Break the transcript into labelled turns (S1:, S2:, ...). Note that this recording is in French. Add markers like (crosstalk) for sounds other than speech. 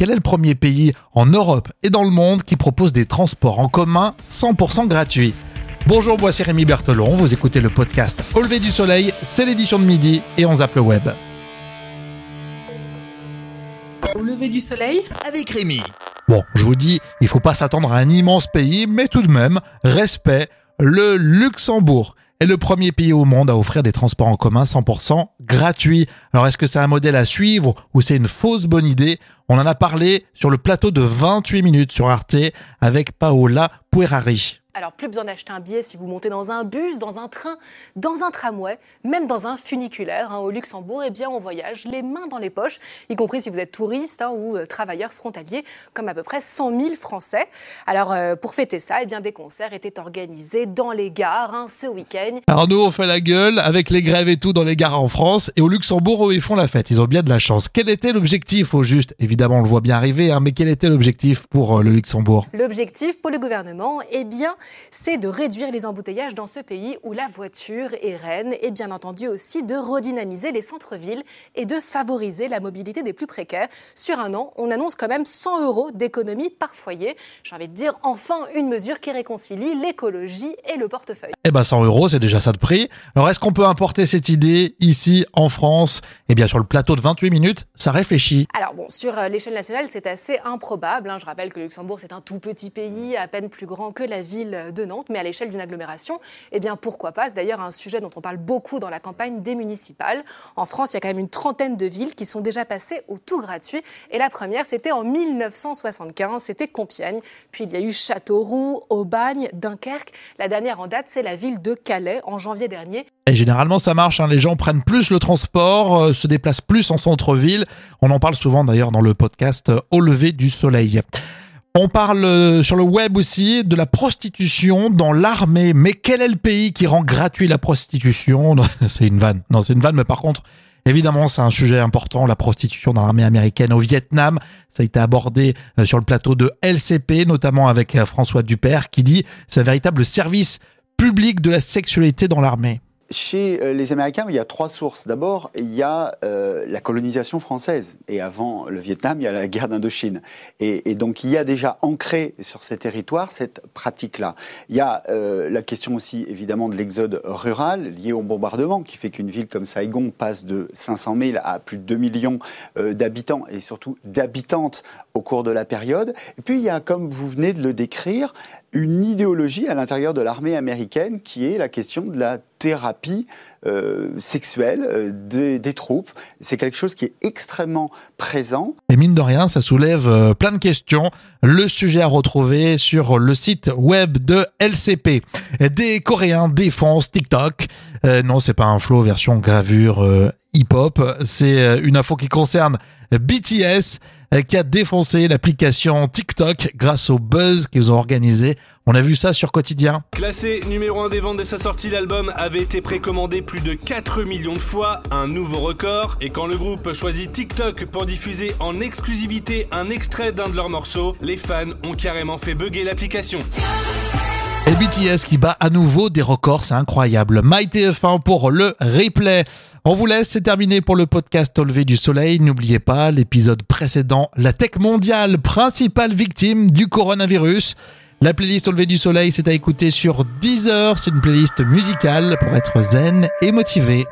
S1: quel est le premier pays en Europe et dans le monde qui propose des transports en commun 100% gratuits Bonjour, moi c'est Rémi Berthelon, vous écoutez le podcast Au lever du soleil, c'est l'édition de midi et on zappe le web.
S2: Au lever du soleil
S3: Avec Rémi.
S1: Bon, je vous dis, il faut pas s'attendre à un immense pays, mais tout de même, respect, le Luxembourg est le premier pays au monde à offrir des transports en commun 100% gratuits. Alors est-ce que c'est un modèle à suivre ou c'est une fausse bonne idée? On en a parlé sur le plateau de 28 minutes sur Arte avec Paola Puerari.
S2: Alors, plus besoin d'acheter un billet si vous montez dans un bus, dans un train, dans un tramway, même dans un funiculaire. Hein, au Luxembourg, eh bien, on voyage les mains dans les poches, y compris si vous êtes touriste hein, ou euh, travailleur frontalier, comme à peu près 100 000 Français. Alors, euh, pour fêter ça, eh bien, des concerts étaient organisés dans les gares hein, ce week-end.
S1: Alors, nous, on fait la gueule avec les grèves et tout dans les gares en France. Et au Luxembourg, ils font la fête. Ils ont bien de la chance. Quel était l'objectif au juste? Évidemment, on le voit bien arriver, mais quel était l'objectif pour euh, le Luxembourg?
S2: L'objectif pour le gouvernement, eh bien, c'est de réduire les embouteillages dans ce pays où la voiture est reine et bien entendu aussi de redynamiser les centres-villes et de favoriser la mobilité des plus précaires. Sur un an, on annonce quand même 100 euros d'économie par foyer. J'ai envie de dire enfin une mesure qui réconcilie l'écologie et le portefeuille.
S1: Eh ben 100 euros, c'est déjà ça de prix. Alors est-ce qu'on peut importer cette idée ici en France? Eh bien sur le plateau de 28 minutes, ça réfléchit.
S2: Alors bon, sur euh, l'échelle nationale, c'est assez improbable. Hein. Je rappelle que Luxembourg, c'est un tout petit pays, à peine plus grand que la ville de Nantes, mais à l'échelle d'une agglomération, eh bien pourquoi pas? C'est d'ailleurs un sujet dont on parle beaucoup dans la campagne des municipales. En France, il y a quand même une trentaine de villes qui sont déjà passées au tout gratuit. Et la première, c'était en 1975, c'était Compiègne. Puis il y a eu Châteauroux, Aubagne, Dunkerque. La dernière en date, c'est la ville de Calais en janvier dernier.
S1: Et généralement, ça marche. Hein. Les gens prennent plus le transport, euh, se déplacent plus en centre-ville. On en parle souvent d'ailleurs dans le podcast euh, Au lever du soleil. On parle euh, sur le web aussi de la prostitution dans l'armée. Mais quel est le pays qui rend gratuit la prostitution (laughs) C'est une vanne. Non, c'est une vanne, mais par contre, évidemment, c'est un sujet important, la prostitution dans l'armée américaine au Vietnam. Ça a été abordé euh, sur le plateau de LCP, notamment avec euh, François Dupère, qui dit c'est un véritable service public de la sexualité dans l'armée.
S4: Chez euh, les Américains, il y a trois sources. D'abord, il y a euh, la colonisation française. Et avant le Vietnam, il y a la guerre d'Indochine. Et, donc, il y a déjà ancré sur ces territoires cette pratique-là. Il y a euh, la question aussi, évidemment, de l'exode rural lié au bombardement, qui fait qu'une ville comme Saigon passe de 500 000 à plus de 2 millions d'habitants, et surtout d'habitantes au cours de la période. Et puis, il y a, comme vous venez de le décrire, une idéologie à l'intérieur de l'armée américaine qui est la question de la thérapie euh, euh, des, troupes. C'est quelque chose qui est extrêmement présent.
S1: Et mine de rien, ça soulève euh, plein de questions. Le sujet à retrouver sur le site web de LCP. Des Coréens défoncent TikTok. non, c'est pas un flow version gravure hip-hop. C'est une info qui concerne BTS qui a défoncé l'application TikTok grâce au buzz qu'ils ont organisé. On a vu ça sur Quotidien.
S5: Classé numéro 1 des ventes de sa sortie, l'album avait été précommandé plus de 4 millions de fois, un nouveau record. Et quand le groupe choisit TikTok pour diffuser en exclusivité un extrait d'un de leurs morceaux, les fans ont carrément fait bugger l'application.
S1: Et BTS qui bat à nouveau des records, c'est incroyable. MyTF1 pour le replay. On vous laisse, c'est terminé pour le podcast Au lever du soleil. N'oubliez pas l'épisode précédent, la tech mondiale, principale victime du coronavirus. La playlist Au lever du soleil, c'est à écouter sur Deezer. C'est une playlist musicale pour être zen et motivé.